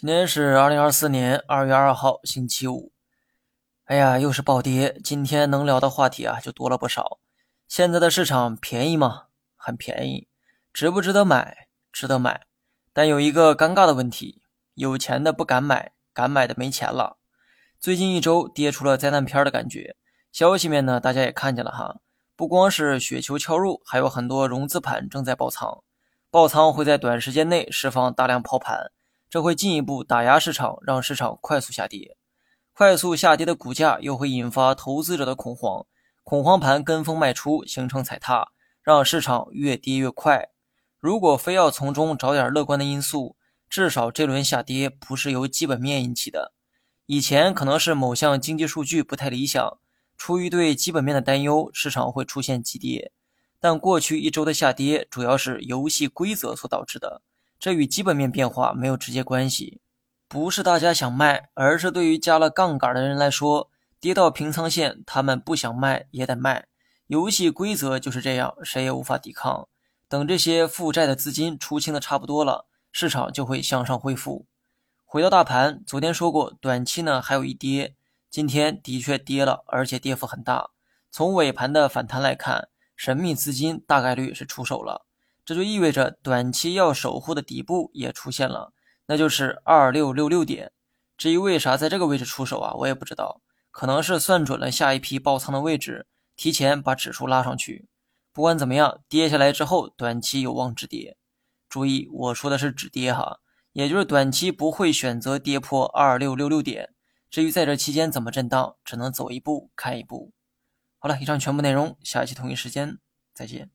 今天是二零二四年二月二号，星期五。哎呀，又是暴跌。今天能聊的话题啊，就多了不少。现在的市场便宜吗？很便宜。值不值得买？值得买。但有一个尴尬的问题：有钱的不敢买，敢买的没钱了。最近一周跌出了灾难片的感觉。消息面呢，大家也看见了哈，不光是雪球敲入，还有很多融资盘正在爆仓。爆仓会在短时间内释放大量抛盘。这会进一步打压市场，让市场快速下跌。快速下跌的股价又会引发投资者的恐慌，恐慌盘跟风卖出，形成踩踏，让市场越跌越快。如果非要从中找点乐观的因素，至少这轮下跌不是由基本面引起的。以前可能是某项经济数据不太理想，出于对基本面的担忧，市场会出现急跌。但过去一周的下跌主要是游戏规则所导致的。这与基本面变化没有直接关系，不是大家想卖，而是对于加了杠杆的人来说，跌到平仓线，他们不想卖也得卖。游戏规则就是这样，谁也无法抵抗。等这些负债的资金出清的差不多了，市场就会向上恢复。回到大盘，昨天说过，短期呢还有一跌，今天的确跌了，而且跌幅很大。从尾盘的反弹来看，神秘资金大概率是出手了。这就意味着短期要守护的底部也出现了，那就是二六六六点。至于为啥在这个位置出手啊，我也不知道，可能是算准了下一批爆仓的位置，提前把指数拉上去。不管怎么样，跌下来之后，短期有望止跌。注意，我说的是止跌哈，也就是短期不会选择跌破二六六六点。至于在这期间怎么震荡，只能走一步看一步。好了，以上全部内容，下期同一时间再见。